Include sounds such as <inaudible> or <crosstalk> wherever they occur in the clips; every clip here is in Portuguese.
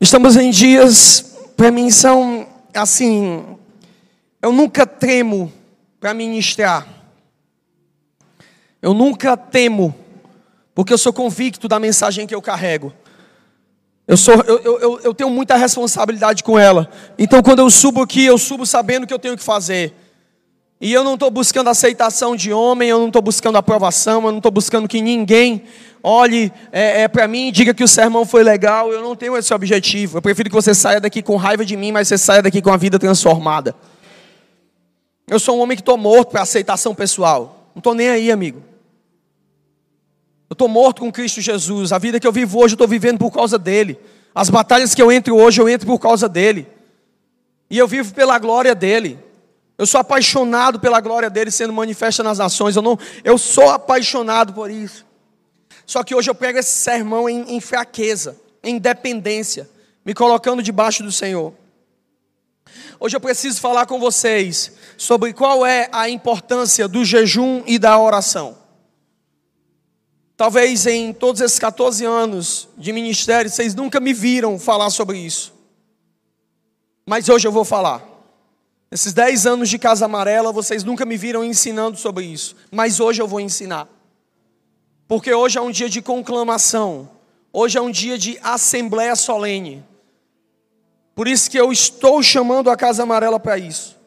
Estamos em dias, para mim, são assim. Eu nunca temo para ministrar. Eu nunca temo, porque eu sou convicto da mensagem que eu carrego. Eu, sou, eu, eu, eu tenho muita responsabilidade com ela. Então, quando eu subo aqui, eu subo sabendo que eu tenho que fazer. E eu não estou buscando aceitação de homem, eu não estou buscando aprovação, eu não estou buscando que ninguém olhe é, é para mim e diga que o sermão foi legal. Eu não tenho esse objetivo. Eu prefiro que você saia daqui com raiva de mim, mas você saia daqui com a vida transformada. Eu sou um homem que estou morto para aceitação pessoal. Não estou nem aí, amigo. Eu estou morto com Cristo Jesus. A vida que eu vivo hoje, eu estou vivendo por causa dele. As batalhas que eu entro hoje, eu entro por causa dele. E eu vivo pela glória dele. Eu sou apaixonado pela glória dele sendo manifesta nas nações. Eu, não, eu sou apaixonado por isso. Só que hoje eu pego esse sermão em, em fraqueza, em dependência, me colocando debaixo do Senhor. Hoje eu preciso falar com vocês sobre qual é a importância do jejum e da oração. Talvez em todos esses 14 anos de ministério, vocês nunca me viram falar sobre isso. Mas hoje eu vou falar. Nesses 10 anos de Casa Amarela, vocês nunca me viram ensinando sobre isso. Mas hoje eu vou ensinar. Porque hoje é um dia de conclamação. Hoje é um dia de assembleia solene. Por isso que eu estou chamando a Casa Amarela para isso.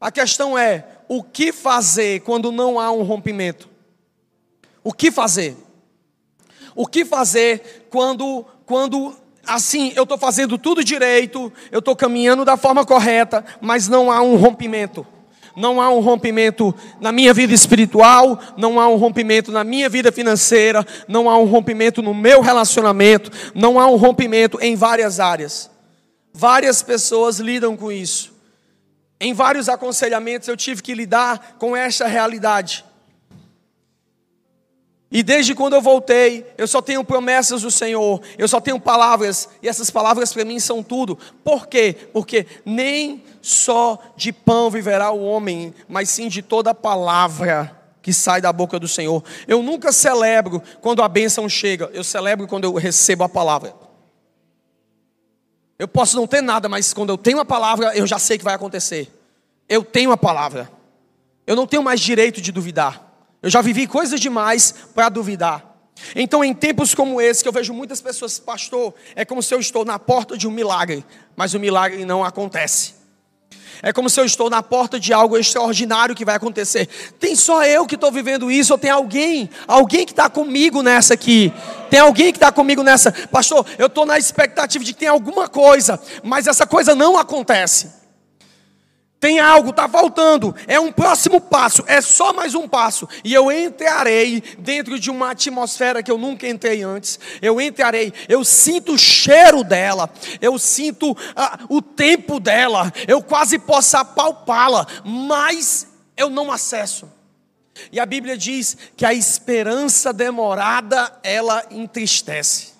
A questão é: o que fazer quando não há um rompimento? O que fazer? O que fazer quando, quando assim, eu estou fazendo tudo direito, eu estou caminhando da forma correta, mas não há um rompimento? Não há um rompimento na minha vida espiritual, não há um rompimento na minha vida financeira, não há um rompimento no meu relacionamento, não há um rompimento em várias áreas. Várias pessoas lidam com isso. Em vários aconselhamentos eu tive que lidar com esta realidade. E desde quando eu voltei, eu só tenho promessas do Senhor, eu só tenho palavras, e essas palavras para mim são tudo. Por quê? Porque nem só de pão viverá o homem, mas sim de toda palavra que sai da boca do Senhor. Eu nunca celebro quando a bênção chega, eu celebro quando eu recebo a palavra. Eu posso não ter nada, mas quando eu tenho a palavra, eu já sei que vai acontecer. Eu tenho a palavra. Eu não tenho mais direito de duvidar. Eu já vivi coisas demais para duvidar. Então, em tempos como esse, que eu vejo muitas pessoas, pastor, é como se eu estou na porta de um milagre, mas o milagre não acontece. É como se eu estou na porta de algo extraordinário que vai acontecer. Tem só eu que estou vivendo isso, ou tem alguém, alguém que está comigo nessa aqui. Tem alguém que está comigo nessa. Pastor, eu estou na expectativa de que tem alguma coisa, mas essa coisa não acontece. Tem algo, está faltando. É um próximo passo, é só mais um passo. E eu entrarei dentro de uma atmosfera que eu nunca entrei antes. Eu entrarei, eu sinto o cheiro dela, eu sinto ah, o tempo dela, eu quase posso apalpá-la, mas eu não acesso. E a Bíblia diz que a esperança demorada ela entristece.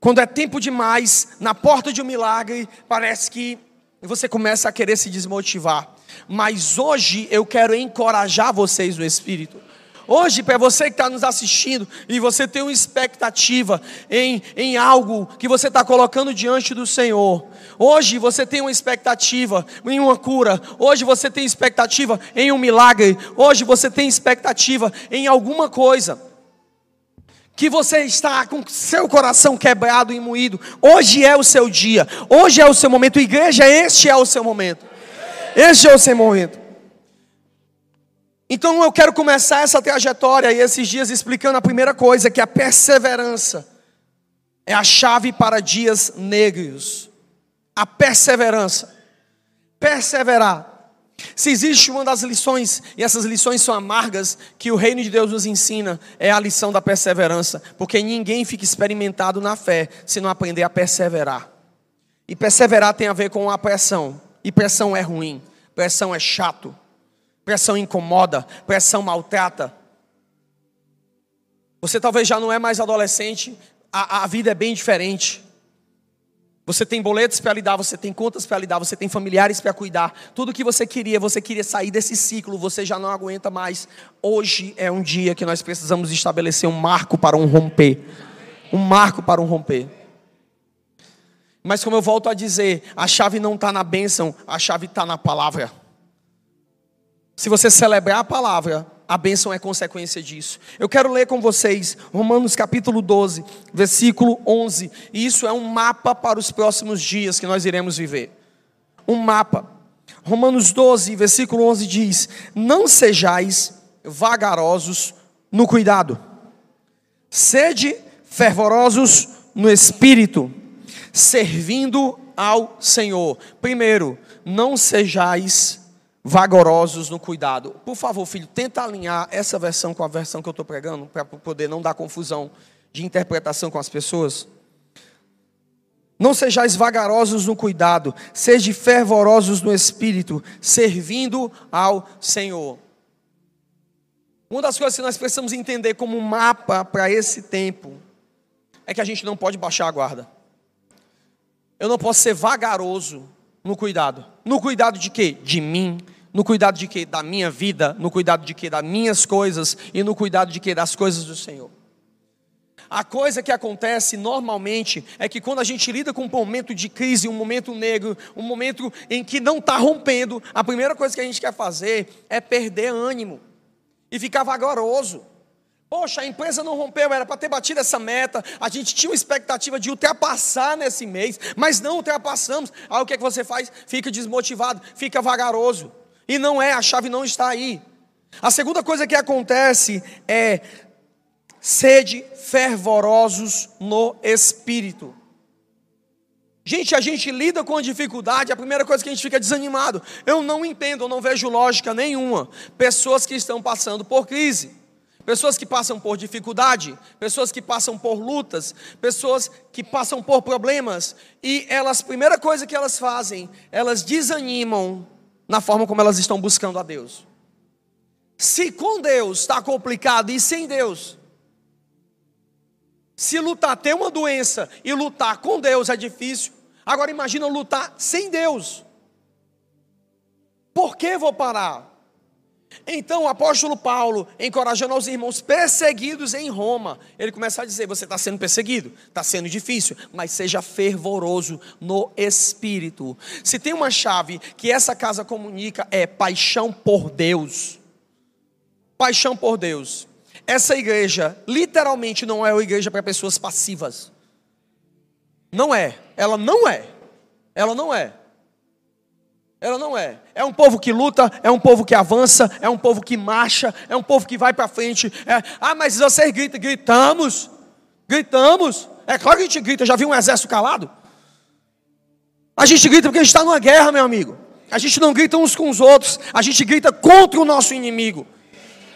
Quando é tempo demais, na porta de um milagre, parece que e você começa a querer se desmotivar. Mas hoje eu quero encorajar vocês no Espírito. Hoje, para você que está nos assistindo e você tem uma expectativa em, em algo que você está colocando diante do Senhor, hoje você tem uma expectativa em uma cura, hoje você tem expectativa em um milagre, hoje você tem expectativa em alguma coisa que você está com seu coração quebrado e moído. Hoje é o seu dia, hoje é o seu momento, igreja, este é o seu momento. Este é o seu momento. Então eu quero começar essa trajetória e esses dias explicando a primeira coisa, que a perseverança é a chave para dias negros. A perseverança. Perseverar se existe uma das lições, e essas lições são amargas, que o reino de Deus nos ensina, é a lição da perseverança, porque ninguém fica experimentado na fé se não aprender a perseverar. E perseverar tem a ver com a pressão, e pressão é ruim, pressão é chato, pressão incomoda, pressão maltrata. Você talvez já não é mais adolescente, a, a vida é bem diferente. Você tem boletos para lidar, você tem contas para lidar, você tem familiares para cuidar. Tudo que você queria, você queria sair desse ciclo, você já não aguenta mais. Hoje é um dia que nós precisamos estabelecer um marco para um romper. Um marco para um romper. Mas como eu volto a dizer, a chave não está na bênção, a chave está na palavra. Se você celebrar a palavra, a bênção é consequência disso. Eu quero ler com vocês Romanos capítulo 12, versículo 11. E isso é um mapa para os próximos dias que nós iremos viver. Um mapa. Romanos 12, versículo 11 diz: Não sejais vagarosos no cuidado, sede fervorosos no espírito servindo ao Senhor. Primeiro, não sejais vagarosos no cuidado. Por favor, filho, tenta alinhar essa versão com a versão que eu estou pregando, para poder não dar confusão de interpretação com as pessoas. Não sejais vagarosos no cuidado, sejam fervorosos no espírito, servindo ao Senhor. Uma das coisas que nós precisamos entender como mapa para esse tempo é que a gente não pode baixar a guarda. Eu não posso ser vagaroso no cuidado. No cuidado de quê? De mim. No cuidado de quê? Da minha vida. No cuidado de quê? Das minhas coisas. E no cuidado de quê? Das coisas do Senhor. A coisa que acontece normalmente é que quando a gente lida com um momento de crise, um momento negro, um momento em que não está rompendo, a primeira coisa que a gente quer fazer é perder ânimo e ficar vagaroso. Poxa, a empresa não rompeu, era para ter batido essa meta. A gente tinha uma expectativa de ultrapassar nesse mês, mas não ultrapassamos. Aí o que, é que você faz? Fica desmotivado, fica vagaroso. E não é, a chave não está aí. A segunda coisa que acontece é sede fervorosos no espírito. Gente, a gente lida com a dificuldade, a primeira coisa que a gente fica desanimado. Eu não entendo, eu não vejo lógica nenhuma. Pessoas que estão passando por crise pessoas que passam por dificuldade, pessoas que passam por lutas, pessoas que passam por problemas, e elas, primeira coisa que elas fazem, elas desanimam na forma como elas estão buscando a Deus. Se com Deus está complicado e sem Deus, se lutar ter uma doença e lutar com Deus é difícil, agora imagina lutar sem Deus. Por que vou parar? Então o apóstolo Paulo, encorajando os irmãos perseguidos em Roma, ele começa a dizer: Você está sendo perseguido, está sendo difícil, mas seja fervoroso no espírito. Se tem uma chave que essa casa comunica, é paixão por Deus. Paixão por Deus. Essa igreja, literalmente, não é uma igreja para pessoas passivas. Não é, ela não é. Ela não é. Ela não é. É um povo que luta, é um povo que avança, é um povo que marcha, é um povo que vai para frente. É, ah, mas vocês gritam, gritamos, gritamos. É claro que a gente grita, já viu um exército calado? A gente grita porque a gente está numa guerra, meu amigo. A gente não grita uns com os outros, a gente grita contra o nosso inimigo.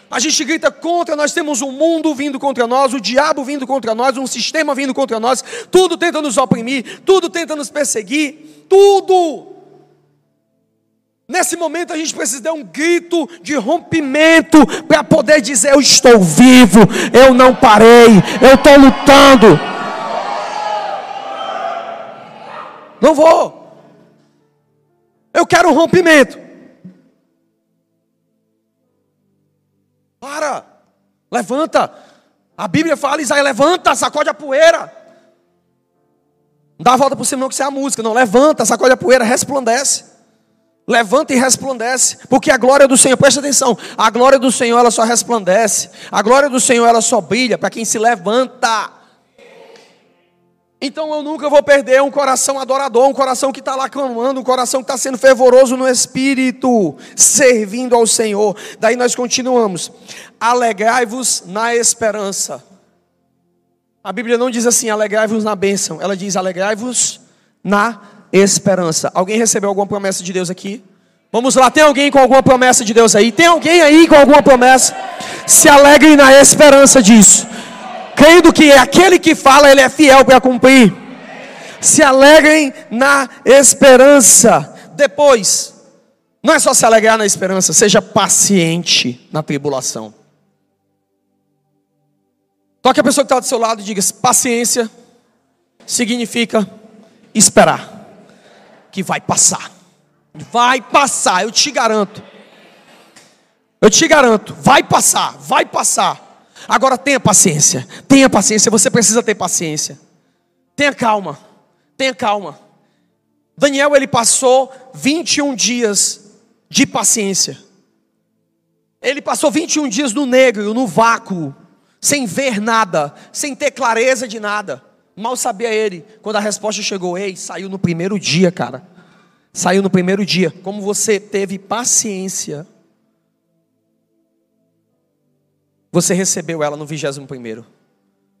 A gente grita contra, nós temos um mundo vindo contra nós, o diabo vindo contra nós, um sistema vindo contra nós, tudo tenta nos oprimir, tudo tenta nos perseguir, tudo. Nesse momento a gente precisa dar um grito de rompimento para poder dizer: Eu estou vivo, eu não parei, eu estou lutando. Não vou. Eu quero um rompimento. Para, levanta. A Bíblia fala: Isaías, levanta, sacode a poeira. Não dá a volta por cima, não, que isso é a música. Não, levanta, sacode a poeira, resplandece. Levanta e resplandece, porque a glória do Senhor, presta atenção, a glória do Senhor ela só resplandece, a glória do Senhor ela só brilha para quem se levanta. Então eu nunca vou perder um coração adorador, um coração que está lá clamando, um coração que está sendo fervoroso no espírito, servindo ao Senhor. Daí nós continuamos. Alegrai-vos na esperança. A Bíblia não diz assim, alegrai-vos na bênção, ela diz alegrai-vos na esperança. Alguém recebeu alguma promessa de Deus aqui? Vamos lá, tem alguém com alguma promessa de Deus aí? Tem alguém aí com alguma promessa? Se alegre na esperança disso. Crendo que aquele que fala, ele é fiel para cumprir. Se alegrem na esperança. Depois, não é só se alegrar na esperança, seja paciente na tribulação. Toque a pessoa que está do seu lado e diga: paciência significa esperar que vai passar. Vai passar, eu te garanto. Eu te garanto, vai passar, vai passar. Agora tenha paciência, tenha paciência, você precisa ter paciência. Tenha calma, Tenha calma. Daniel ele passou 21 dias de paciência. Ele passou 21 dias no negro, no vácuo, sem ver nada, sem ter clareza de nada. Mal sabia ele, quando a resposta chegou, ei, saiu no primeiro dia, cara. Saiu no primeiro dia. Como você teve paciência, você recebeu ela no vigésimo primeiro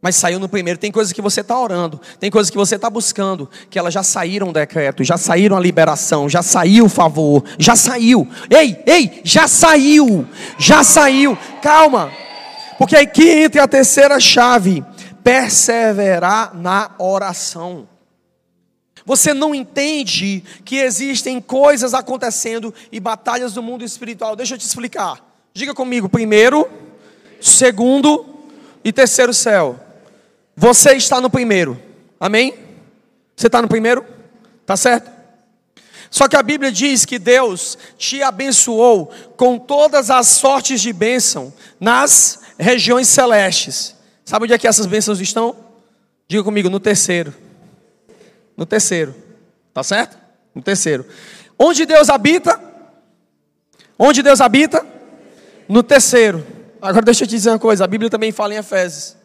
mas saiu no primeiro. Tem coisas que você está orando, tem coisas que você está buscando, que elas já saíram o decreto, já saíram a liberação, já saiu o favor, já saiu. Ei, ei, já saiu, já saiu. Calma, porque aqui entra a terceira chave: perseverar na oração. Você não entende que existem coisas acontecendo e batalhas do mundo espiritual. Deixa eu te explicar. Diga comigo: primeiro, segundo e terceiro céu. Você está no primeiro. Amém? Você está no primeiro? Tá certo? Só que a Bíblia diz que Deus te abençoou com todas as sortes de bênção nas regiões celestes. Sabe onde é que essas bênçãos estão? Diga comigo, no terceiro. No terceiro. Tá certo? No terceiro. Onde Deus habita? Onde Deus habita? No terceiro. Agora deixa eu te dizer uma coisa, a Bíblia também fala em Efésios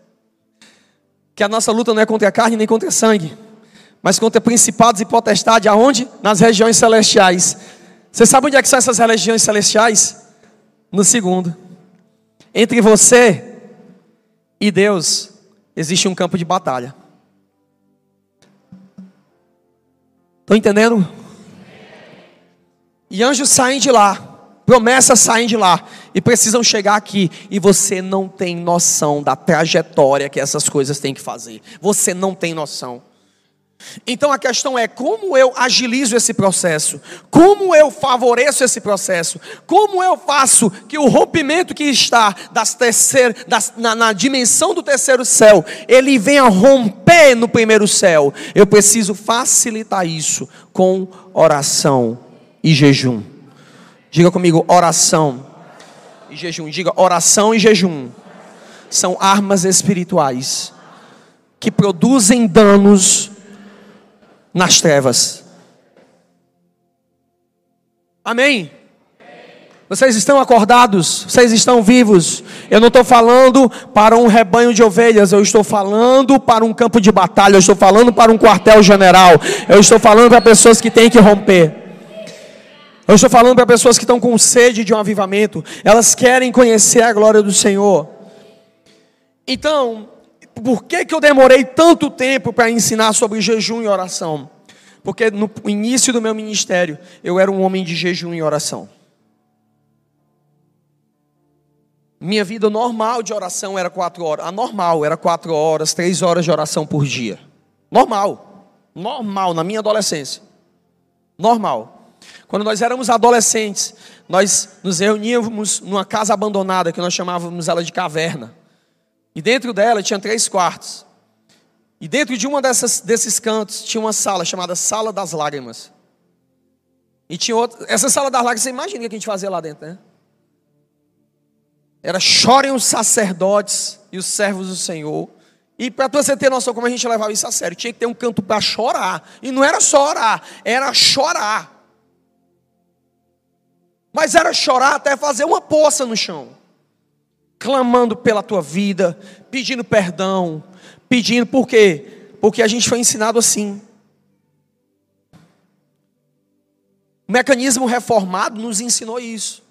que a nossa luta não é contra a carne nem contra sangue, mas contra principados e potestades, aonde? Nas regiões celestiais. Você sabe onde é que são essas regiões celestiais? No segundo. Entre você e Deus existe um campo de batalha. Estão entendendo? E anjos saem de lá Promessas saem de lá e precisam chegar aqui e você não tem noção da trajetória que essas coisas têm que fazer. Você não tem noção. Então a questão é como eu agilizo esse processo, como eu favoreço esse processo, como eu faço que o rompimento que está das terceir, das, na, na dimensão do terceiro céu, ele venha romper no primeiro céu. Eu preciso facilitar isso com oração e jejum. Diga comigo, oração e jejum. Diga, oração e jejum são armas espirituais que produzem danos nas trevas. Amém? Vocês estão acordados? Vocês estão vivos? Eu não estou falando para um rebanho de ovelhas, eu estou falando para um campo de batalha, eu estou falando para um quartel-general, eu estou falando para pessoas que têm que romper. Eu estou falando para pessoas que estão com sede de um avivamento, elas querem conhecer a glória do Senhor. Então, por que, que eu demorei tanto tempo para ensinar sobre jejum e oração? Porque no início do meu ministério, eu era um homem de jejum e oração. Minha vida normal de oração era quatro horas. A normal era quatro horas, três horas de oração por dia. Normal. Normal, na minha adolescência. Normal. Quando nós éramos adolescentes, nós nos reuníamos numa casa abandonada que nós chamávamos ela de caverna. E dentro dela tinha três quartos. E dentro de uma dessas, desses cantos tinha uma sala chamada Sala das Lágrimas. E tinha outra. Essa sala das lágrimas, você imagina o que a gente fazia lá dentro, né? Era chorem os sacerdotes e os servos do Senhor. E para você ter noção como a gente levava isso a sério, tinha que ter um canto para chorar. E não era só orar, era chorar. Mas era chorar até fazer uma poça no chão, clamando pela tua vida, pedindo perdão, pedindo por quê? Porque a gente foi ensinado assim. O mecanismo reformado nos ensinou isso.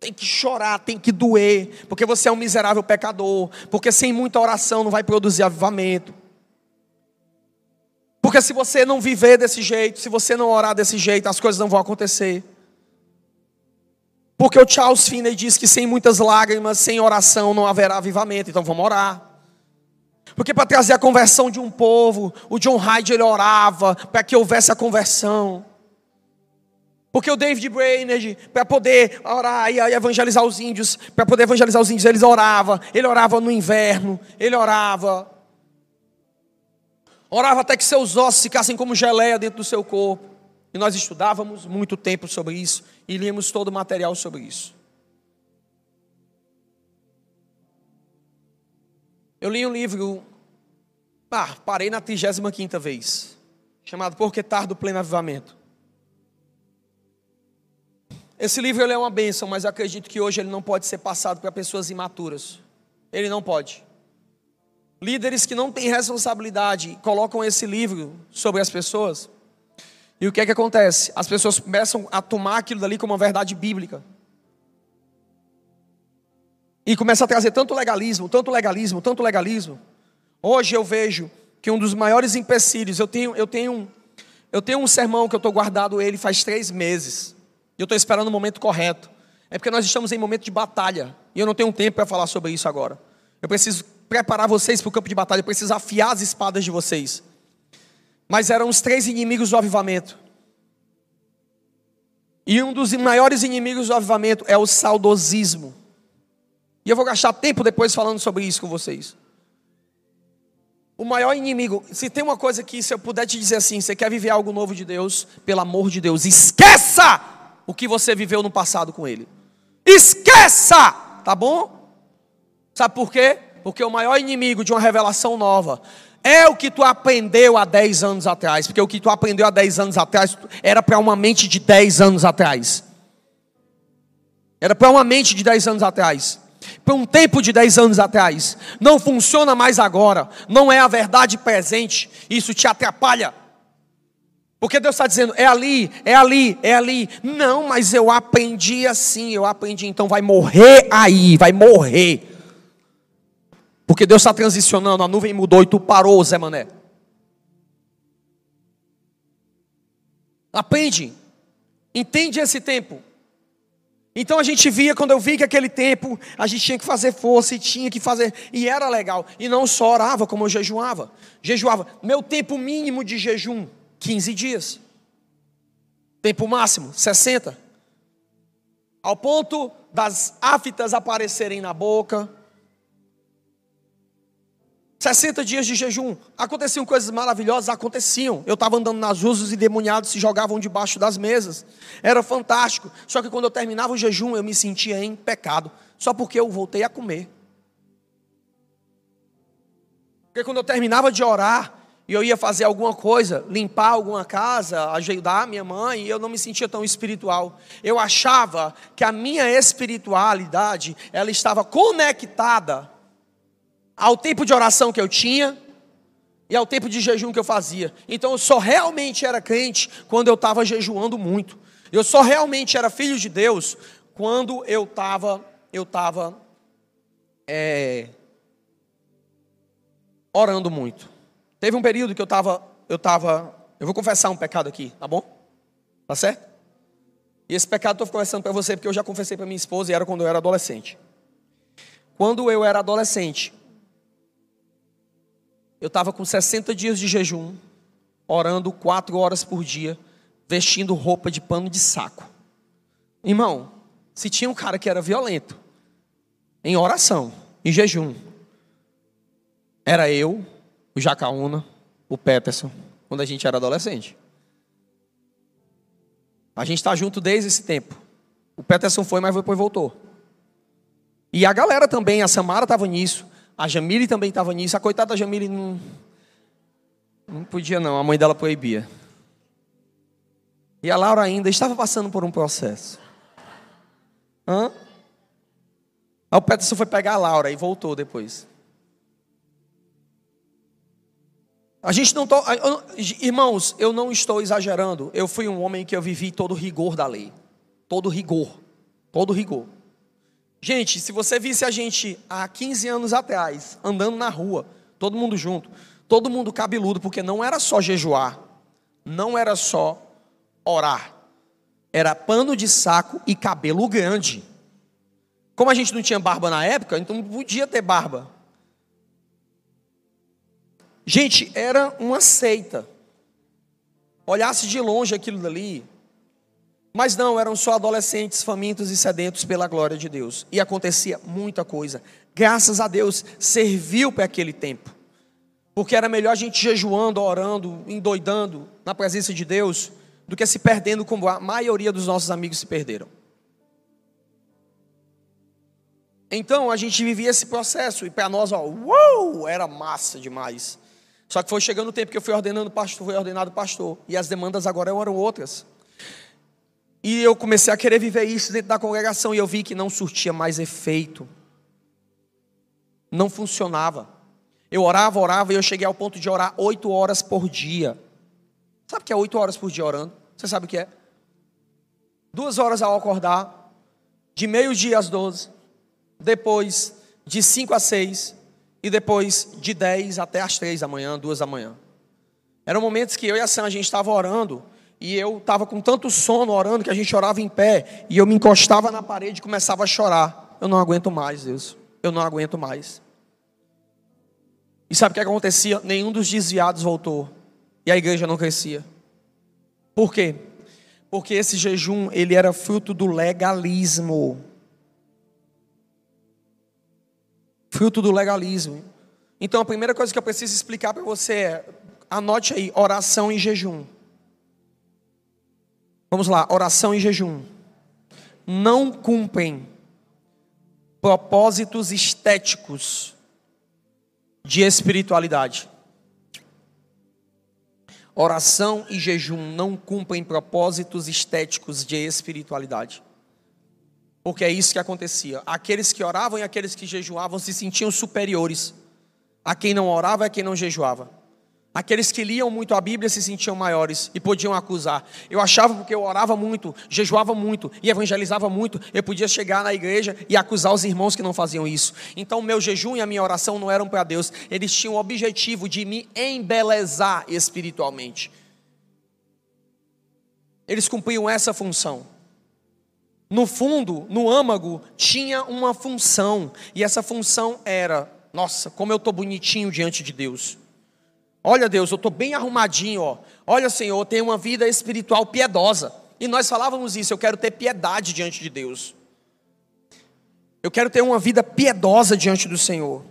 Tem que chorar, tem que doer, porque você é um miserável pecador, porque sem muita oração não vai produzir avivamento. Porque se você não viver desse jeito, se você não orar desse jeito, as coisas não vão acontecer. Porque o Charles Finney diz que sem muitas lágrimas, sem oração, não haverá avivamento. Então vamos orar. Porque para trazer a conversão de um povo, o John Hyde ele orava para que houvesse a conversão. Porque o David Brainerd, para poder orar e evangelizar os índios, para poder evangelizar os índios, eles orava. Ele orava no inverno, ele orava. Orava até que seus ossos ficassem como geleia dentro do seu corpo. E nós estudávamos muito tempo sobre isso e líamos todo o material sobre isso. Eu li um livro, ah, parei na 35 vez. chamado Por que Tardo Pleno Avivamento. Esse livro é uma bênção, mas acredito que hoje ele não pode ser passado para pessoas imaturas. Ele não pode. Líderes que não têm responsabilidade colocam esse livro sobre as pessoas. E o que é que acontece? As pessoas começam a tomar aquilo dali como uma verdade bíblica. E começa a trazer tanto legalismo, tanto legalismo, tanto legalismo. Hoje eu vejo que um dos maiores empecilhos, eu tenho, eu tenho, eu tenho um sermão que eu estou guardado ele faz três meses. E eu estou esperando o momento correto. É porque nós estamos em momento de batalha. E eu não tenho tempo para falar sobre isso agora. Eu preciso preparar vocês para o campo de batalha. Eu preciso afiar as espadas de vocês. Mas eram os três inimigos do avivamento. E um dos maiores inimigos do avivamento é o saudosismo. E eu vou gastar tempo depois falando sobre isso com vocês. O maior inimigo, se tem uma coisa que, se eu puder te dizer assim, você quer viver algo novo de Deus, pelo amor de Deus, esqueça o que você viveu no passado com Ele. Esqueça, tá bom? Sabe por quê? Porque o maior inimigo de uma revelação nova é o que tu aprendeu há 10 anos atrás. Porque o que tu aprendeu há 10 anos atrás era para uma mente de 10 anos atrás. Era para uma mente de 10 anos atrás para um tempo de 10 anos atrás, não funciona mais agora, não é a verdade presente, isso te atrapalha. Porque Deus está dizendo, é ali, é ali, é ali. Não, mas eu aprendi assim, eu aprendi, então vai morrer aí, vai morrer. Porque Deus está transicionando, a nuvem mudou e tu parou, Zé Mané. Aprende, entende esse tempo. Então a gente via, quando eu vi que aquele tempo a gente tinha que fazer força e tinha que fazer, e era legal. E não só orava, como eu jejuava. Jejuava. Meu tempo mínimo de jejum, 15 dias. Tempo máximo, 60. Ao ponto das aftas aparecerem na boca, 60 dias de jejum. Aconteciam coisas maravilhosas? Aconteciam. Eu estava andando nas ruas, os endemoniados se jogavam debaixo das mesas. Era fantástico. Só que quando eu terminava o jejum, eu me sentia em pecado. Só porque eu voltei a comer. Porque quando eu terminava de orar, e eu ia fazer alguma coisa, limpar alguma casa, ajudar minha mãe, eu não me sentia tão espiritual. Eu achava que a minha espiritualidade, ela estava conectada ao tempo de oração que eu tinha e ao tempo de jejum que eu fazia. Então eu só realmente era crente quando eu estava jejuando muito. Eu só realmente era filho de Deus quando eu estava eu estava é, orando muito. Teve um período que eu estava eu estava eu vou confessar um pecado aqui, tá bom? Tá certo? E esse pecado eu estou confessando para você porque eu já confessei para minha esposa e era quando eu era adolescente. Quando eu era adolescente, eu estava com 60 dias de jejum, orando quatro horas por dia, vestindo roupa de pano de saco. Irmão, se tinha um cara que era violento, em oração, em jejum, era eu, o Jacaúna, o Peterson, quando a gente era adolescente. A gente está junto desde esse tempo. O Peterson foi, mas depois voltou. E a galera também, a Samara estava nisso. A Jamile também estava nisso. A coitada da Jamile não, não podia, não. A mãe dela proibia. E a Laura ainda estava passando por um processo. Hã? Aí o Peterson foi pegar a Laura e voltou depois. A gente não tô, irmãos, eu não estou exagerando. Eu fui um homem que eu vivi todo o rigor da lei, todo rigor, todo rigor. Gente, se você visse a gente há 15 anos atrás, andando na rua, todo mundo junto, todo mundo cabeludo, porque não era só jejuar, não era só orar, era pano de saco e cabelo grande. Como a gente não tinha barba na época, então não podia ter barba. Gente, era uma seita. Olhasse de longe aquilo dali, mas não, eram só adolescentes famintos e sedentos pela glória de Deus. E acontecia muita coisa. Graças a Deus, serviu para aquele tempo. Porque era melhor a gente jejuando, orando, endoidando na presença de Deus, do que se perdendo como a maioria dos nossos amigos se perderam. Então a gente vivia esse processo, e para nós, ó, uou, era massa demais. Só que foi chegando o tempo que eu fui ordenando pastor, fui ordenado pastor, e as demandas agora eram outras. E eu comecei a querer viver isso dentro da congregação e eu vi que não surtia mais efeito. Não funcionava. Eu orava, orava e eu cheguei ao ponto de orar oito horas por dia. Sabe o que é oito horas por dia orando? Você sabe o que é? Duas horas ao acordar, de meio-dia às doze, depois de cinco a seis, e depois de dez até as três da manhã, duas da manhã. Eram momentos que eu e a Sam, a gente estava orando, e eu estava com tanto sono orando que a gente orava em pé, e eu me encostava na parede e começava a chorar. Eu não aguento mais, Deus. Eu não aguento mais. E sabe o que acontecia? Nenhum dos desviados voltou. E a igreja não crescia. Por quê? Porque esse jejum, ele era fruto do legalismo. Fruto do legalismo. Então a primeira coisa que eu preciso explicar para você é, anote aí, oração e jejum. Vamos lá, oração e jejum. Não cumprem propósitos estéticos de espiritualidade. Oração e jejum não cumprem propósitos estéticos de espiritualidade. Porque é isso que acontecia. Aqueles que oravam e aqueles que jejuavam se sentiam superiores a quem não orava e a quem não jejuava. Aqueles que liam muito a Bíblia se sentiam maiores e podiam acusar. Eu achava porque eu orava muito, jejuava muito e evangelizava muito, eu podia chegar na igreja e acusar os irmãos que não faziam isso. Então, meu jejum e a minha oração não eram para Deus, eles tinham o objetivo de me embelezar espiritualmente. Eles cumpriam essa função. No fundo, no âmago, tinha uma função, e essa função era: nossa, como eu estou bonitinho diante de Deus. Olha, Deus, eu estou bem arrumadinho, ó. Olha, Senhor, eu tenho uma vida espiritual piedosa. E nós falávamos isso, eu quero ter piedade diante de Deus. Eu quero ter uma vida piedosa diante do Senhor.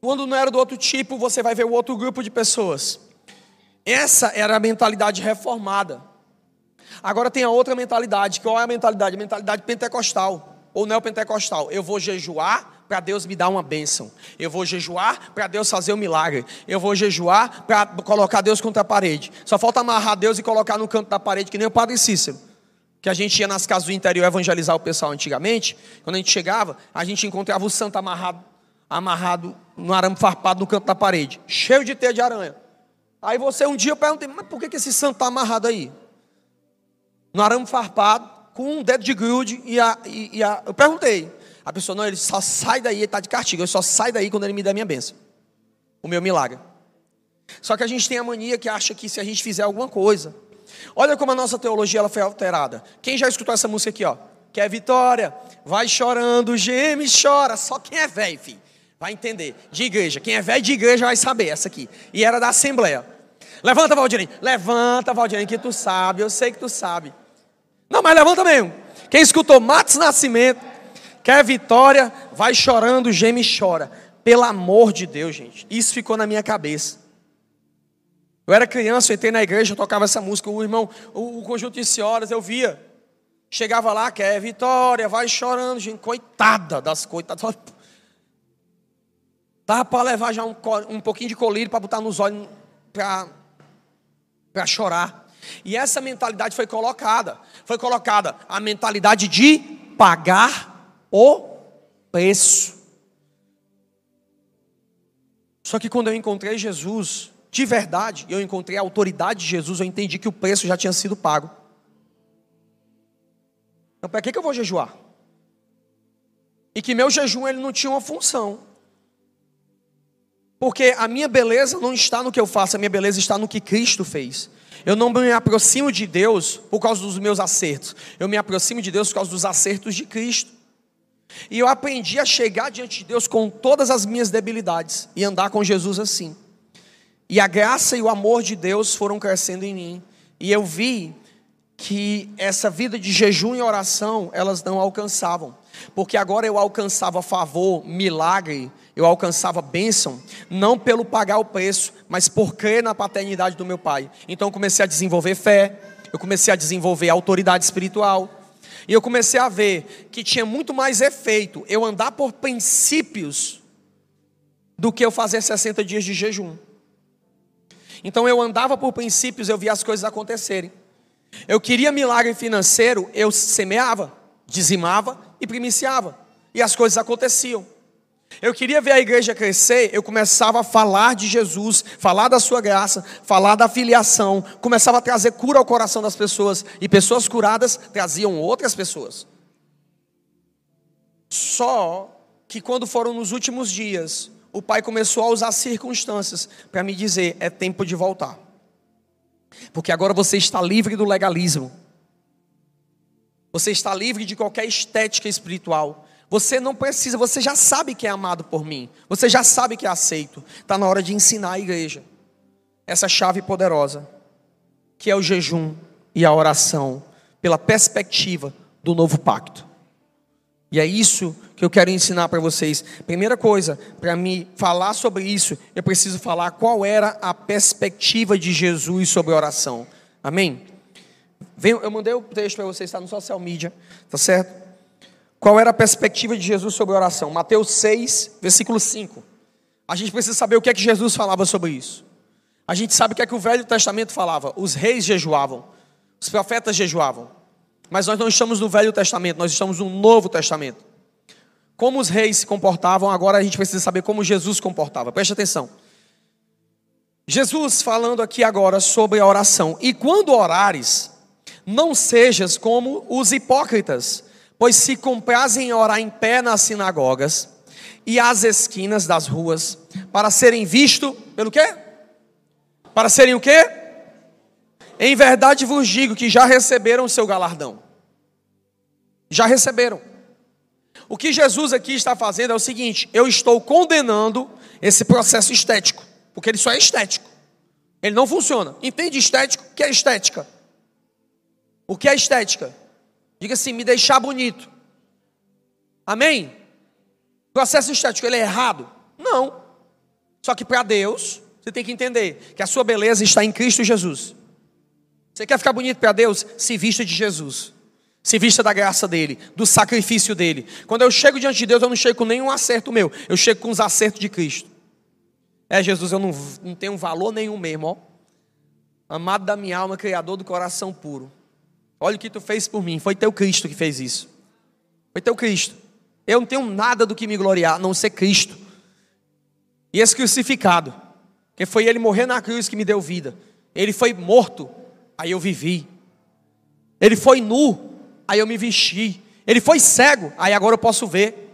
Quando não era do outro tipo, você vai ver o outro grupo de pessoas. Essa era a mentalidade reformada. Agora tem a outra mentalidade. Qual é a mentalidade? A mentalidade pentecostal ou neopentecostal. Eu vou jejuar para Deus me dar uma bênção. Eu vou jejuar para Deus fazer um milagre. Eu vou jejuar para colocar Deus contra a parede. Só falta amarrar Deus e colocar no canto da parede, que nem o Padre Cícero. Que a gente ia nas casas do interior evangelizar o pessoal antigamente. Quando a gente chegava, a gente encontrava o santo amarrado, amarrado no arame farpado no canto da parede, cheio de teia de aranha. Aí você um dia eu perguntei, mas por que, que esse santo está amarrado aí? No arame farpado, com um dedo de grude, e, a, e, e a, eu perguntei, a pessoa, não, ele só sai daí, ele está de castigo, ele só sai daí quando ele me der a minha bênção. O meu milagre. Só que a gente tem a mania que acha que se a gente fizer alguma coisa. Olha como a nossa teologia ela foi alterada. Quem já escutou essa música aqui, ó? Quer vitória? Vai chorando, geme, chora. Só quem é velho, filho, vai entender. De igreja. Quem é velho de igreja vai saber essa aqui. E era da Assembleia. Levanta, Valdirinho. Levanta, Valdirinho, que tu sabe. Eu sei que tu sabe. Não, mas levanta mesmo. Quem escutou Matos Nascimento, Quer vitória? Vai chorando, geme e chora. Pelo amor de Deus, gente. Isso ficou na minha cabeça. Eu era criança, eu entrei na igreja, eu tocava essa música. O irmão, o, o conjunto de senhoras, eu via. Chegava lá, quer vitória, vai chorando, gente. Coitada das coitadas. <laughs> Dava para levar já um, um pouquinho de colírio para botar nos olhos para chorar. E essa mentalidade foi colocada. Foi colocada a mentalidade de pagar o preço. Só que quando eu encontrei Jesus, de verdade, eu encontrei a autoridade de Jesus, eu entendi que o preço já tinha sido pago. Então, para que, que eu vou jejuar? E que meu jejum ele não tinha uma função. Porque a minha beleza não está no que eu faço, a minha beleza está no que Cristo fez. Eu não me aproximo de Deus por causa dos meus acertos. Eu me aproximo de Deus por causa dos acertos de Cristo. E eu aprendi a chegar diante de Deus com todas as minhas debilidades e andar com Jesus assim. E a graça e o amor de Deus foram crescendo em mim. E eu vi que essa vida de jejum e oração, elas não alcançavam. Porque agora eu alcançava favor, milagre, eu alcançava bênção, não pelo pagar o preço, mas por crer na paternidade do meu pai. Então eu comecei a desenvolver fé, eu comecei a desenvolver autoridade espiritual, e eu comecei a ver que tinha muito mais efeito eu andar por princípios do que eu fazer 60 dias de jejum. Então eu andava por princípios, eu via as coisas acontecerem. Eu queria milagre financeiro, eu semeava, dizimava e primiciava. E as coisas aconteciam. Eu queria ver a igreja crescer, eu começava a falar de Jesus, falar da sua graça, falar da filiação, começava a trazer cura ao coração das pessoas, e pessoas curadas traziam outras pessoas. Só que quando foram nos últimos dias, o pai começou a usar circunstâncias para me dizer: é tempo de voltar. Porque agora você está livre do legalismo. Você está livre de qualquer estética espiritual. Você não precisa, você já sabe que é amado por mim. Você já sabe que é aceito. Está na hora de ensinar a igreja essa chave poderosa, que é o jejum e a oração, pela perspectiva do novo pacto. E é isso que eu quero ensinar para vocês. Primeira coisa, para me falar sobre isso, eu preciso falar qual era a perspectiva de Jesus sobre oração. Amém? Eu mandei o texto para vocês, está no social media, tá certo? Qual era a perspectiva de Jesus sobre oração? Mateus 6, versículo 5. A gente precisa saber o que é que Jesus falava sobre isso. A gente sabe o que é que o Velho Testamento falava. Os reis jejuavam, os profetas jejuavam. Mas nós não estamos no Velho Testamento, nós estamos no Novo Testamento. Como os reis se comportavam, agora a gente precisa saber como Jesus se comportava. Preste atenção. Jesus falando aqui agora sobre a oração. E quando orares, não sejas como os hipócritas pois se comprazem em orar em pé nas sinagogas e às esquinas das ruas, para serem vistos pelo quê? Para serem o quê? Em verdade vos digo que já receberam o seu galardão. Já receberam. O que Jesus aqui está fazendo é o seguinte: eu estou condenando esse processo estético, porque ele só é estético. Ele não funciona. Entende estético? O que é estética? O que é estética? Diga assim, me deixar bonito. Amém? O processo estético, ele é errado? Não. Só que para Deus, você tem que entender que a sua beleza está em Cristo Jesus. Você quer ficar bonito para Deus? Se vista de Jesus. Se vista da graça dele, do sacrifício dele. Quando eu chego diante de Deus, eu não chego com nenhum acerto meu, eu chego com os acertos de Cristo. É, Jesus, eu não, não tenho valor nenhum mesmo, ó. Amado da minha alma, Criador do coração puro. Olha o que tu fez por mim. Foi teu Cristo que fez isso. Foi teu Cristo. Eu não tenho nada do que me gloriar, a não ser Cristo. E esse crucificado, que foi ele morrer na cruz que me deu vida. Ele foi morto, aí eu vivi. Ele foi nu, aí eu me vesti. Ele foi cego, aí agora eu posso ver.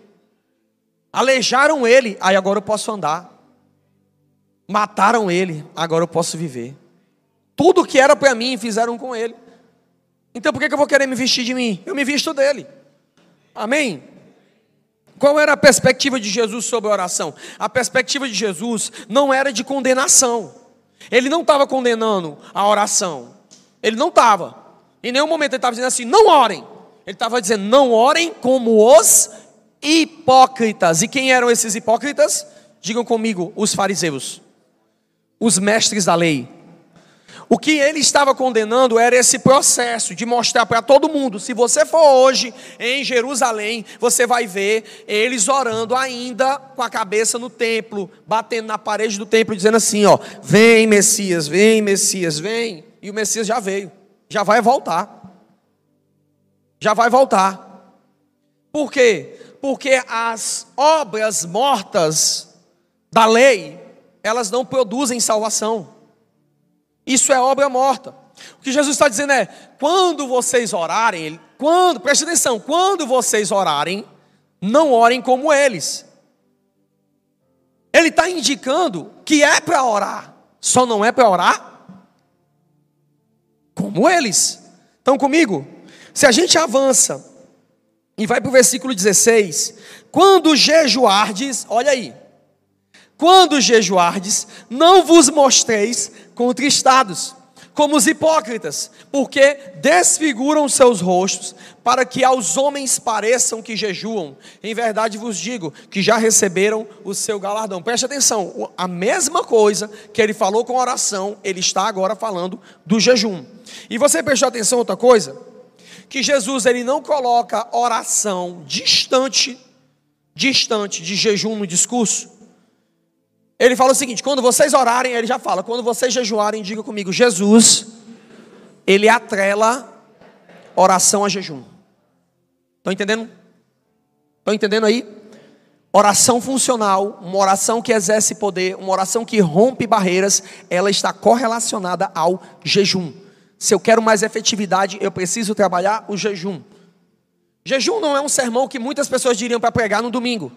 Alejaram ele, aí agora eu posso andar. Mataram ele, agora eu posso viver. Tudo que era para mim fizeram com ele. Então por que eu vou querer me vestir de mim? Eu me visto dele. Amém? Qual era a perspectiva de Jesus sobre a oração? A perspectiva de Jesus não era de condenação. Ele não estava condenando a oração. Ele não estava. Em nenhum momento ele estava dizendo assim: não orem. Ele estava dizendo: não orem como os hipócritas. E quem eram esses hipócritas? Digam comigo: os fariseus, os mestres da lei. O que ele estava condenando era esse processo de mostrar para todo mundo: se você for hoje em Jerusalém, você vai ver eles orando ainda com a cabeça no templo, batendo na parede do templo, dizendo assim: ó, vem Messias, vem Messias, vem. E o Messias já veio, já vai voltar. Já vai voltar. Por quê? Porque as obras mortas da lei, elas não produzem salvação. Isso é obra morta. O que Jesus está dizendo é: quando vocês orarem, quando, preste atenção, quando vocês orarem, não orem como eles. Ele está indicando que é para orar, só não é para orar como eles. Estão comigo? Se a gente avança e vai para o versículo 16: quando jejuardes, olha aí, quando jejuardes, não vos mostreis contristados, como os hipócritas, porque desfiguram seus rostos, para que aos homens pareçam que jejuam. Em verdade vos digo que já receberam o seu galardão. Preste atenção, a mesma coisa que ele falou com oração, ele está agora falando do jejum. E você prestou atenção outra coisa? Que Jesus ele não coloca oração distante, distante de jejum no discurso. Ele fala o seguinte: quando vocês orarem, ele já fala, quando vocês jejuarem, diga comigo, Jesus, ele atrela oração a jejum. Estão entendendo? Estão entendendo aí? Oração funcional, uma oração que exerce poder, uma oração que rompe barreiras, ela está correlacionada ao jejum. Se eu quero mais efetividade, eu preciso trabalhar o jejum. Jejum não é um sermão que muitas pessoas diriam para pregar no domingo.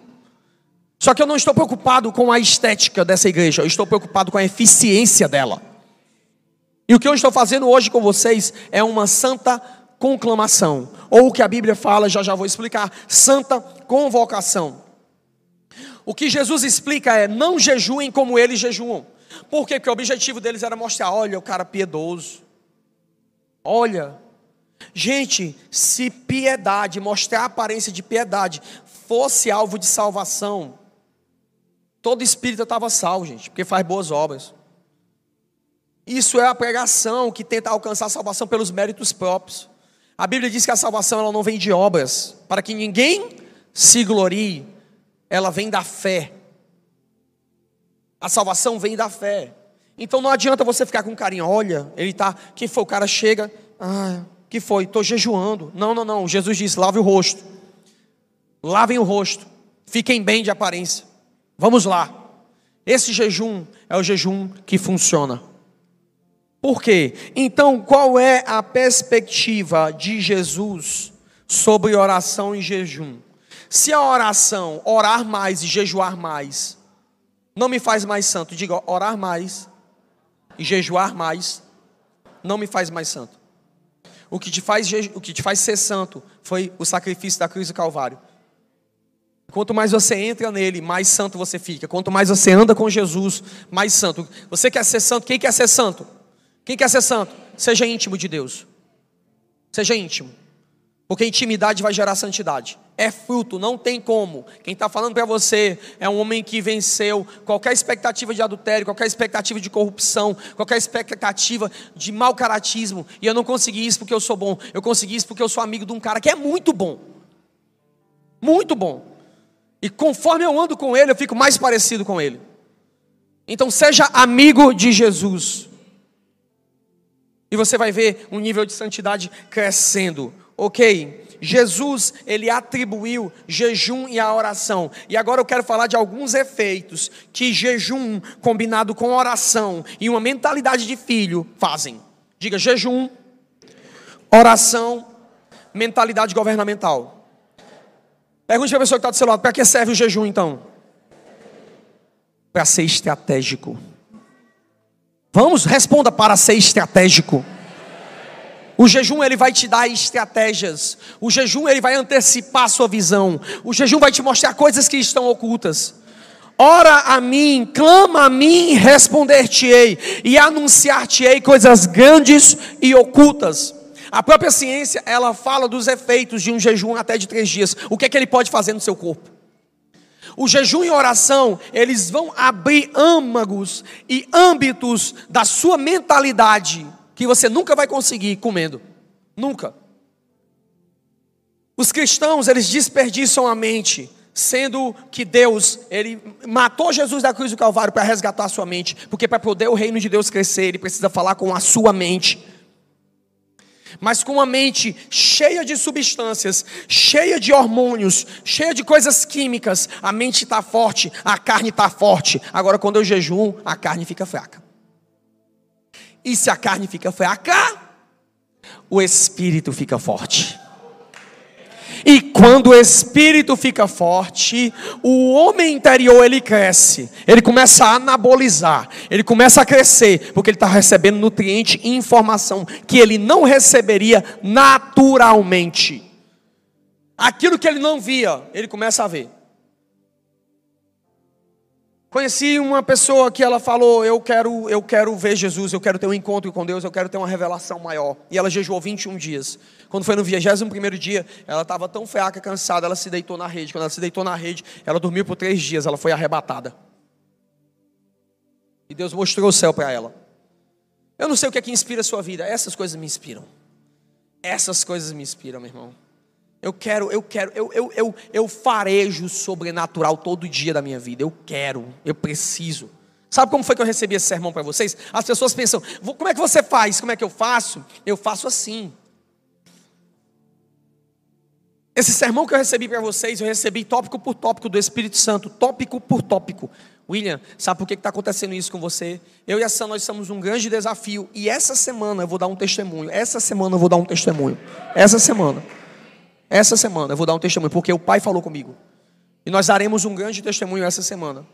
Só que eu não estou preocupado com a estética dessa igreja, eu estou preocupado com a eficiência dela. E o que eu estou fazendo hoje com vocês é uma santa conclamação, ou o que a Bíblia fala, já já vou explicar, santa convocação. O que Jesus explica é: não jejuem como eles jejuam. Por quê? Porque o objetivo deles era mostrar: olha, o cara piedoso. Olha, gente, se piedade, mostrar a aparência de piedade, fosse alvo de salvação, Todo espírito estava salvo, gente, porque faz boas obras. Isso é a pregação que tenta alcançar a salvação pelos méritos próprios. A Bíblia diz que a salvação ela não vem de obras, para que ninguém se glorie. Ela vem da fé. A salvação vem da fé. Então não adianta você ficar com carinho. Olha, ele está. Quem foi? O cara chega. Ah, que foi? Estou jejuando. Não, não, não. Jesus disse: lave o rosto. Lavem o rosto. Fiquem bem de aparência. Vamos lá. Esse jejum é o jejum que funciona. Por quê? Então, qual é a perspectiva de Jesus sobre oração e jejum? Se a oração, orar mais e jejuar mais, não me faz mais santo, diga orar mais e jejuar mais, não me faz mais santo. O que te faz, o que te faz ser santo foi o sacrifício da cruz do Calvário. Quanto mais você entra nele, mais santo você fica. Quanto mais você anda com Jesus, mais santo. Você quer ser santo? Quem quer ser santo? Quem quer ser santo? Seja íntimo de Deus. Seja íntimo. Porque intimidade vai gerar santidade. É fruto, não tem como. Quem está falando para você é um homem que venceu qualquer expectativa de adultério, qualquer expectativa de corrupção, qualquer expectativa de mau caratismo. E eu não consegui isso porque eu sou bom. Eu consegui isso porque eu sou amigo de um cara que é muito bom. Muito bom. E conforme eu ando com Ele, eu fico mais parecido com Ele. Então seja amigo de Jesus. E você vai ver um nível de santidade crescendo. Ok? Jesus, ele atribuiu jejum e a oração. E agora eu quero falar de alguns efeitos que jejum combinado com oração e uma mentalidade de filho fazem. Diga jejum, oração, mentalidade governamental. Pergunte para a pessoa que está do seu lado: para que serve o jejum então? Para ser estratégico. Vamos, responda para ser estratégico. O jejum ele vai te dar estratégias. O jejum ele vai antecipar a sua visão. O jejum vai te mostrar coisas que estão ocultas. Ora a mim, clama a mim, responder-te-ei e anunciar-te-ei coisas grandes e ocultas. A própria ciência, ela fala dos efeitos de um jejum até de três dias. O que é que ele pode fazer no seu corpo? O jejum e oração, eles vão abrir âmagos e âmbitos da sua mentalidade que você nunca vai conseguir comendo. Nunca. Os cristãos, eles desperdiçam a mente, sendo que Deus, ele matou Jesus da cruz do Calvário para resgatar a sua mente, porque para poder o reino de Deus crescer, ele precisa falar com a sua mente mas com uma mente cheia de substâncias, cheia de hormônios, cheia de coisas químicas, a mente está forte, a carne está forte. Agora, quando eu jejum, a carne fica fraca. E se a carne fica fraca, o espírito fica forte. E quando o espírito fica forte, o homem interior ele cresce, ele começa a anabolizar, ele começa a crescer, porque ele está recebendo nutriente e informação que ele não receberia naturalmente. Aquilo que ele não via, ele começa a ver. Conheci uma pessoa que ela falou: eu quero, eu quero ver Jesus, eu quero ter um encontro com Deus, eu quero ter uma revelação maior. E ela jejuou 21 dias. Quando foi no 21 dia, ela estava tão fraca, cansada, ela se deitou na rede. Quando ela se deitou na rede, ela dormiu por três dias, ela foi arrebatada. E Deus mostrou o céu para ela. Eu não sei o que é que inspira a sua vida, essas coisas me inspiram. Essas coisas me inspiram, meu irmão. Eu quero, eu quero, eu, eu, eu, eu farejo sobrenatural todo dia da minha vida. Eu quero, eu preciso. Sabe como foi que eu recebi esse sermão para vocês? As pessoas pensam, como é que você faz? Como é que eu faço? Eu faço assim. Esse sermão que eu recebi para vocês, eu recebi tópico por tópico do Espírito Santo, tópico por tópico. William, sabe por que está acontecendo isso com você? Eu e a Sam, nós estamos um grande desafio. E essa semana eu vou dar um testemunho. Essa semana eu vou dar um testemunho. Essa semana. Essa semana eu vou dar um testemunho, porque o Pai falou comigo. E nós daremos um grande testemunho essa semana.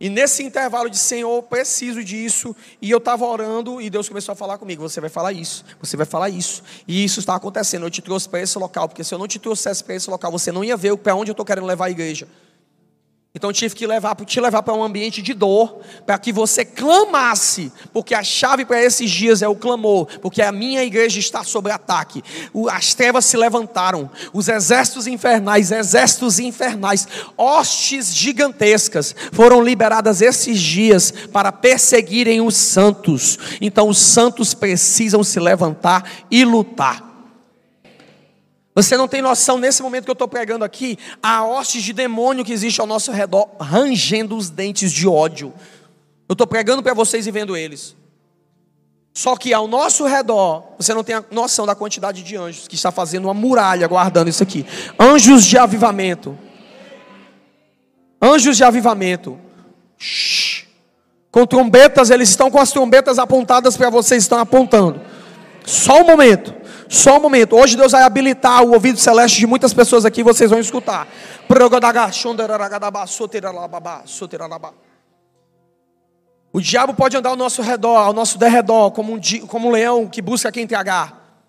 E nesse intervalo de Senhor, preciso disso. E eu estava orando e Deus começou a falar comigo: Você vai falar isso, você vai falar isso. E isso está acontecendo. Eu te trouxe para esse local, porque se eu não te trouxesse para esse local, você não ia ver para onde eu estou querendo levar a igreja. Então tive que levar, te levar para um ambiente de dor, para que você clamasse, porque a chave para esses dias é o clamor, porque a minha igreja está sob ataque. As trevas se levantaram, os exércitos infernais, exércitos infernais, hostes gigantescas foram liberadas esses dias para perseguirem os santos. Então os santos precisam se levantar e lutar. Você não tem noção, nesse momento que eu estou pregando aqui, a hostes de demônio que existe ao nosso redor, rangendo os dentes de ódio. Eu estou pregando para vocês e vendo eles. Só que ao nosso redor, você não tem a noção da quantidade de anjos que está fazendo uma muralha guardando isso aqui. Anjos de avivamento. Anjos de avivamento. Shhh. Com trombetas, eles estão com as trombetas apontadas para vocês, estão apontando. Só um momento. Só um momento. Hoje Deus vai habilitar o ouvido celeste de muitas pessoas aqui, vocês vão escutar. O diabo pode andar ao nosso redor, ao nosso derredor, como um, como um leão que busca quem tragar.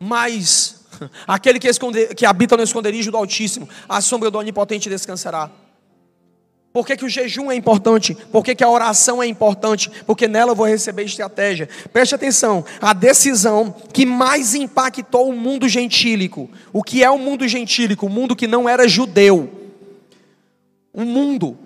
Mas <laughs> aquele que, esconde, que habita no esconderijo do Altíssimo, a sombra do Onipotente descansará. Por que, que o jejum é importante? Por que, que a oração é importante? Porque nela eu vou receber estratégia. Preste atenção, a decisão que mais impactou o mundo gentílico. O que é o mundo gentílico? O mundo que não era judeu. O mundo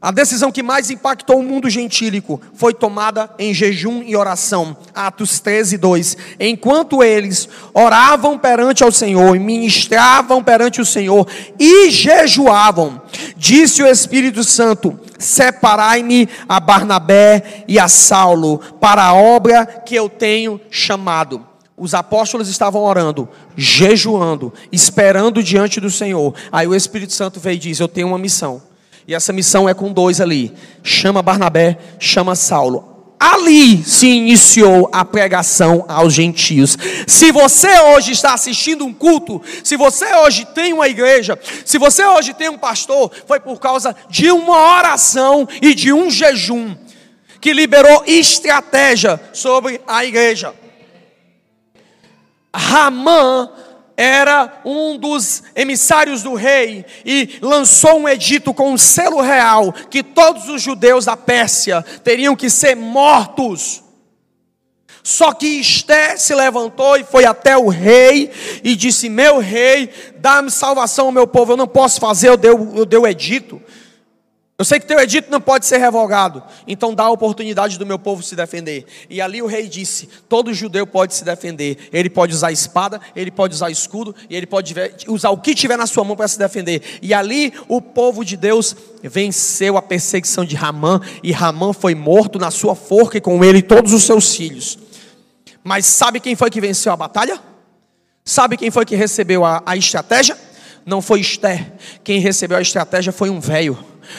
a decisão que mais impactou o mundo gentílico foi tomada em jejum e oração. Atos 13, 2. Enquanto eles oravam perante ao Senhor, ministravam perante o Senhor e jejuavam, disse o Espírito Santo: Separai-me a Barnabé e a Saulo para a obra que eu tenho chamado. Os apóstolos estavam orando, jejuando, esperando diante do Senhor. Aí o Espírito Santo veio e diz: Eu tenho uma missão e essa missão é com dois ali. Chama Barnabé, chama Saulo. Ali se iniciou a pregação aos gentios. Se você hoje está assistindo um culto, se você hoje tem uma igreja, se você hoje tem um pastor, foi por causa de uma oração e de um jejum que liberou estratégia sobre a igreja. Ramã era um dos emissários do rei e lançou um edito com um selo real que todos os judeus da Pérsia teriam que ser mortos. Só que Esté se levantou e foi até o rei e disse: Meu rei, dá-me salvação ao meu povo. Eu não posso fazer, eu dei, eu dei o edito. Eu sei que teu edito não pode ser revogado, então dá a oportunidade do meu povo se defender. E ali o rei disse: todo judeu pode se defender. Ele pode usar espada, ele pode usar escudo, e ele pode usar o que tiver na sua mão para se defender. E ali o povo de Deus venceu a perseguição de Ramã, e Ramã foi morto na sua forca e com ele todos os seus filhos. Mas sabe quem foi que venceu a batalha? Sabe quem foi que recebeu a, a estratégia? Não foi Esther. Quem recebeu a estratégia foi um velho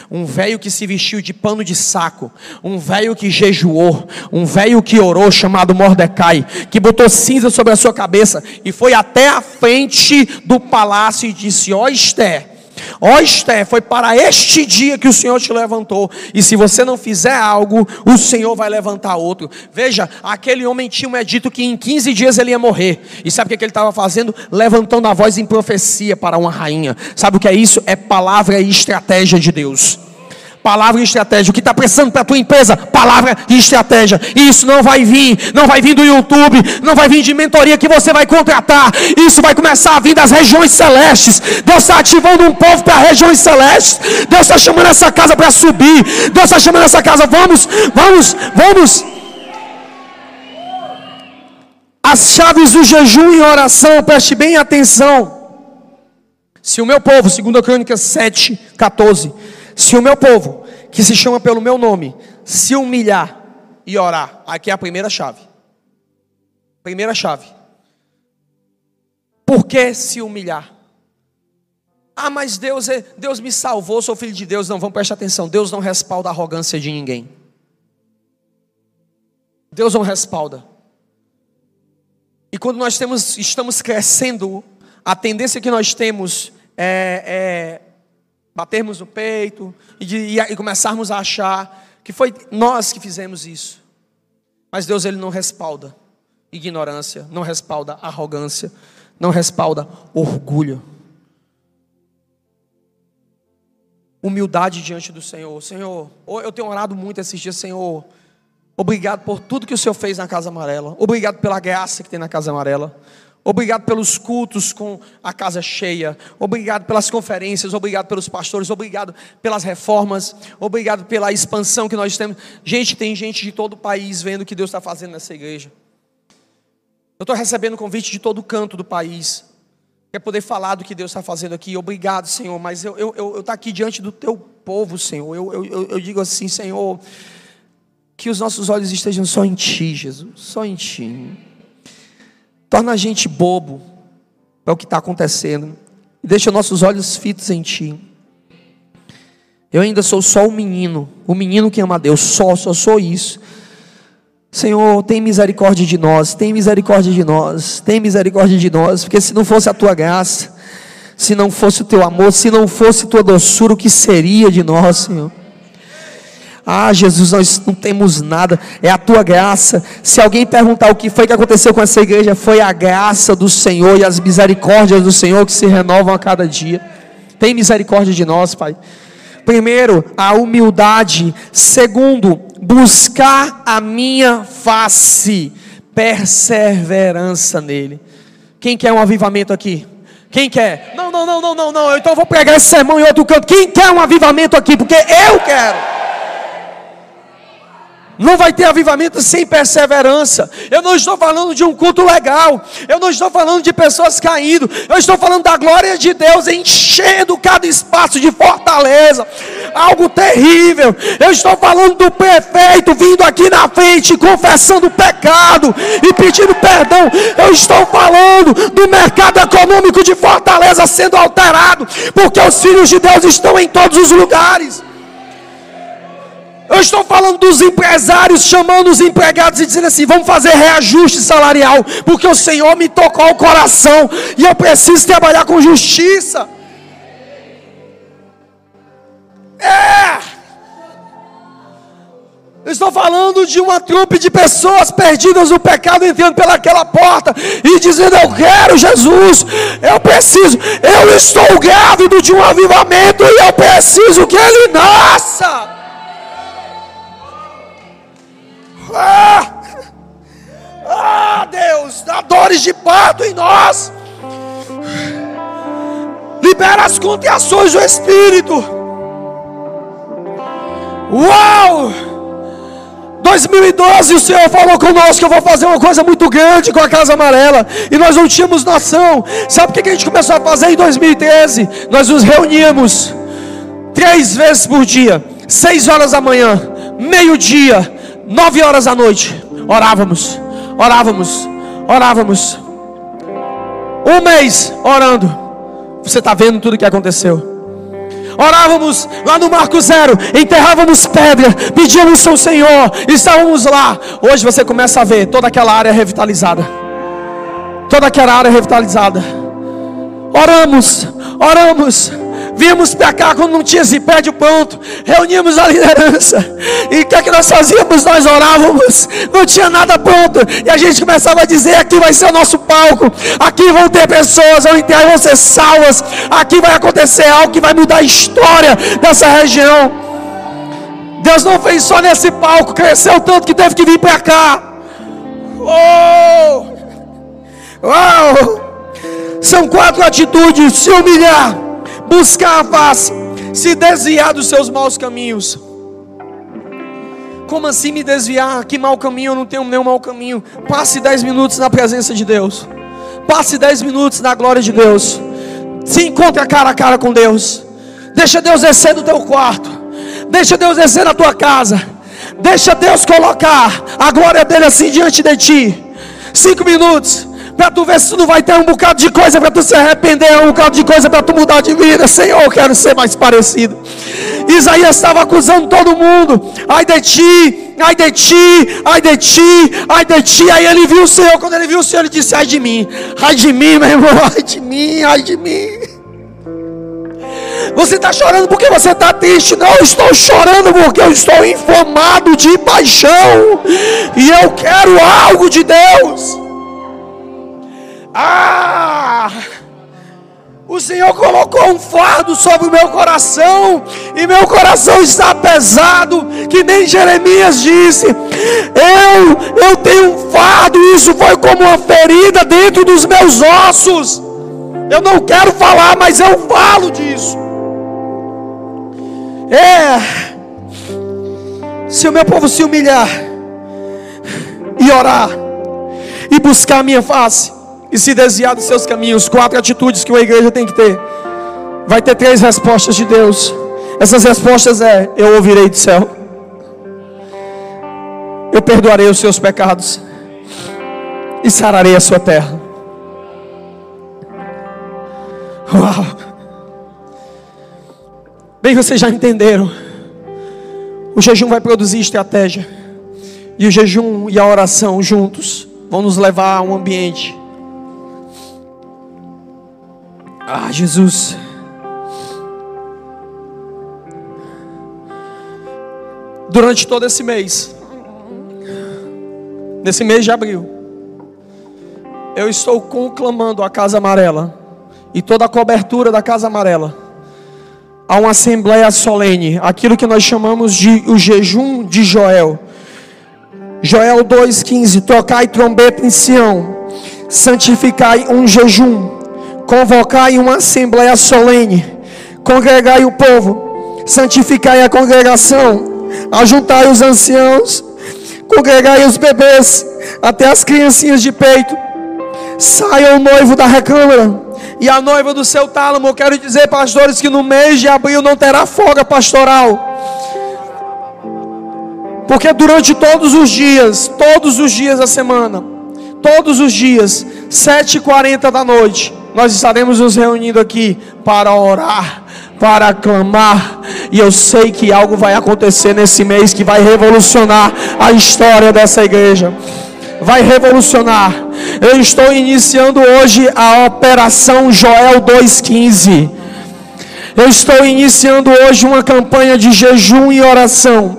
um velho que se vestiu de pano de saco, um velho que jejuou, um velho que orou, chamado Mordecai, que botou cinza sobre a sua cabeça e foi até a frente do palácio e disse: Ó oh, Esther, Ó oh, Esther, foi para este dia que o Senhor te levantou. E se você não fizer algo, o Senhor vai levantar outro. Veja, aquele homem tinha um dito que em 15 dias ele ia morrer. E sabe o que ele estava fazendo? Levantando a voz em profecia para uma rainha. Sabe o que é isso? É palavra e estratégia de Deus. Palavra e estratégia. O que está precisando para a tua empresa? Palavra e estratégia. Isso não vai vir, não vai vir do YouTube, não vai vir de mentoria que você vai contratar. Isso vai começar a vir das regiões celestes. Deus está ativando um povo para regiões celestes. Deus está chamando essa casa para subir. Deus está chamando essa casa. Vamos, vamos, vamos. As chaves do jejum e oração, preste bem atenção. Se o meu povo, 2 Crônicas 7, 14, se o meu povo, que se chama pelo meu nome, se humilhar e orar, aqui é a primeira chave. Primeira chave. Por que se humilhar? Ah, mas Deus, é, Deus me salvou, sou filho de Deus. Não, vamos prestar atenção. Deus não respalda a arrogância de ninguém. Deus não respalda. E quando nós temos, estamos crescendo, a tendência que nós temos é, é batermos no peito e, de, e, começarmos a achar que foi nós que fizemos isso. Mas Deus ele não respalda ignorância, não respalda arrogância, não respalda orgulho. humildade diante do Senhor. Senhor, eu tenho orado muito esses dias, Senhor. Obrigado por tudo que o Senhor fez na Casa Amarela. Obrigado pela graça que tem na Casa Amarela. Obrigado pelos cultos com a casa cheia. Obrigado pelas conferências. Obrigado pelos pastores. Obrigado pelas reformas. Obrigado pela expansão que nós temos. Gente, tem gente de todo o país vendo o que Deus está fazendo nessa igreja. Eu estou recebendo convite de todo canto do país quer poder falar do que Deus está fazendo aqui. Obrigado, Senhor, mas eu estou eu, eu, eu aqui diante do teu povo, Senhor. Eu, eu, eu, eu digo assim, Senhor, que os nossos olhos estejam só em Ti, Jesus, só em Ti. Torna a gente bobo para o que está acontecendo. E deixa nossos olhos fitos em Ti. Eu ainda sou só o menino, o menino que ama a Deus, só, só sou isso. Senhor, tem misericórdia de nós, tem misericórdia de nós, tem misericórdia de nós, porque se não fosse a tua graça, se não fosse o teu amor, se não fosse tua doçura, o que seria de nós, Senhor? Ah, Jesus, nós não temos nada, é a tua graça. Se alguém perguntar o que foi que aconteceu com essa igreja, foi a graça do Senhor e as misericórdias do Senhor que se renovam a cada dia. Tem misericórdia de nós, Pai. Primeiro, a humildade. Segundo, buscar a minha face, perseverança nele. Quem quer um avivamento aqui? Quem quer? Não, não, não, não, não, não. Então eu vou pregar esse sermão em outro canto. Quem quer um avivamento aqui? Porque eu quero. Não vai ter avivamento sem perseverança. Eu não estou falando de um culto legal. Eu não estou falando de pessoas caindo. Eu estou falando da glória de Deus enchendo cada espaço de fortaleza. Algo terrível. Eu estou falando do prefeito vindo aqui na frente, confessando o pecado e pedindo perdão. Eu estou falando do mercado econômico de fortaleza sendo alterado, porque os filhos de Deus estão em todos os lugares. Eu estou falando dos empresários chamando os empregados e dizendo assim: vamos fazer reajuste salarial, porque o Senhor me tocou o coração e eu preciso trabalhar com justiça. É. Eu estou falando de uma trupe de pessoas perdidas no pecado entrando pelaquela porta e dizendo: Eu quero Jesus, eu preciso, eu estou grávido de um avivamento e eu preciso que ele nasça. Ah, ah Deus, dá dores de parto em nós. Libera as contrações do Espírito. Uau! 2012 o Senhor falou conosco que eu vou fazer uma coisa muito grande com a Casa Amarela e nós não tínhamos noção. Sabe o que a gente começou a fazer em 2013? Nós nos reuníamos três vezes por dia, seis horas da manhã, meio-dia, nove horas da noite, orávamos, orávamos, orávamos. Um mês orando. Você está vendo tudo o que aconteceu. Orávamos lá no Marco Zero, enterrávamos pedra, pedíamos ao Senhor, estávamos lá. Hoje você começa a ver toda aquela área revitalizada. Toda aquela área revitalizada. Oramos, oramos Vimos para cá quando não tinha esse prédio pronto. Reuníamos a liderança. E o que é que nós fazíamos? Nós orávamos. Não tinha nada pronto. E a gente começava a dizer: aqui vai ser o nosso palco. Aqui vão ter pessoas, vão, ter, vão ser salvas. Aqui vai acontecer algo que vai mudar a história dessa região. Deus não fez só nesse palco, cresceu tanto que teve que vir para cá. Oh! Uau! São quatro atitudes: se humilhar buscar a face, se desviar dos seus maus caminhos. Como assim me desviar? Que mau caminho? Eu não tenho nenhum mau caminho. Passe dez minutos na presença de Deus. Passe dez minutos na glória de Deus. Se encontre cara a cara com Deus. Deixa Deus descer no teu quarto. Deixa Deus descer na tua casa. Deixa Deus colocar a glória dele assim diante de ti. Cinco minutos. Para tu ver se tu não vai ter um bocado de coisa para tu se arrepender, um bocado de coisa para tu mudar de vida. Senhor, eu quero ser mais parecido. Isaías estava acusando todo mundo. Ai de ti, ai de ti, ai de ti, ai de ti. Aí ele viu o Senhor. Quando ele viu o Senhor, ele disse: Ai de mim, ai de mim, meu irmão, <laughs> ai de mim, ai de mim. Você está chorando porque você está triste. Não, eu estou chorando porque eu estou informado de paixão. E eu quero algo de Deus. Ah! O Senhor colocou um fardo sobre o meu coração, e meu coração está pesado, que nem Jeremias disse. Eu, eu tenho um fardo, isso foi como uma ferida dentro dos meus ossos. Eu não quero falar, mas eu falo disso. É. Se o meu povo se humilhar e orar e buscar a minha face, e se desviar dos seus caminhos. Quatro atitudes que uma igreja tem que ter. Vai ter três respostas de Deus. Essas respostas é: eu ouvirei do céu. Eu perdoarei os seus pecados e sararei a sua terra. Uau! Bem, vocês já entenderam. O jejum vai produzir estratégia. E o jejum e a oração juntos vão nos levar a um ambiente Ah, Jesus. Durante todo esse mês, nesse mês de abril, eu estou conclamando a Casa Amarela e toda a cobertura da Casa Amarela a uma assembleia solene, aquilo que nós chamamos de o jejum de Joel. Joel 2,15: Tocai trombeta em Sião, santificai um jejum convocai uma assembleia solene, congregai o povo, santificai a congregação, ajuntai os anciãos, congregai os bebês, até as criancinhas de peito. Saia o noivo da recâmara e a noiva do seu tálamo. Eu quero dizer, pastores, que no mês de abril não terá folga pastoral. Porque durante todos os dias, todos os dias da semana, todos os dias, 7h40 da noite, nós estaremos nos reunindo aqui para orar, para clamar, e eu sei que algo vai acontecer nesse mês que vai revolucionar a história dessa igreja. Vai revolucionar. Eu estou iniciando hoje a operação Joel 215. Eu estou iniciando hoje uma campanha de jejum e oração.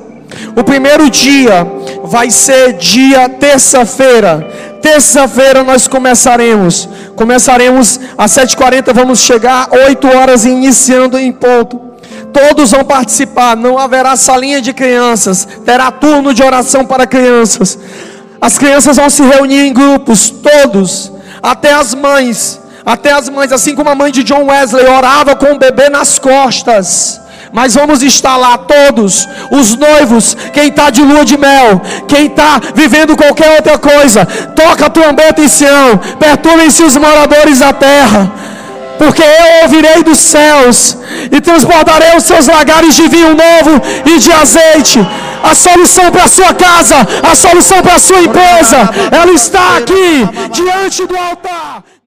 O primeiro dia vai ser dia terça-feira. Terça-feira nós começaremos. Começaremos às 7h40, vamos chegar 8 horas iniciando em ponto. Todos vão participar, não haverá salinha de crianças, terá turno de oração para crianças. As crianças vão se reunir em grupos, todos, até as mães, até as mães, assim como a mãe de John Wesley orava com o bebê nas costas mas vamos estar lá todos, os noivos, quem está de lua de mel, quem está vivendo qualquer outra coisa, toca a trombeta em Sião, perturbem-se os moradores da terra, porque eu ouvirei dos céus e transbordarei os seus lagares de vinho novo e de azeite. A solução para a sua casa, a solução para a sua empresa, ela está aqui diante do altar.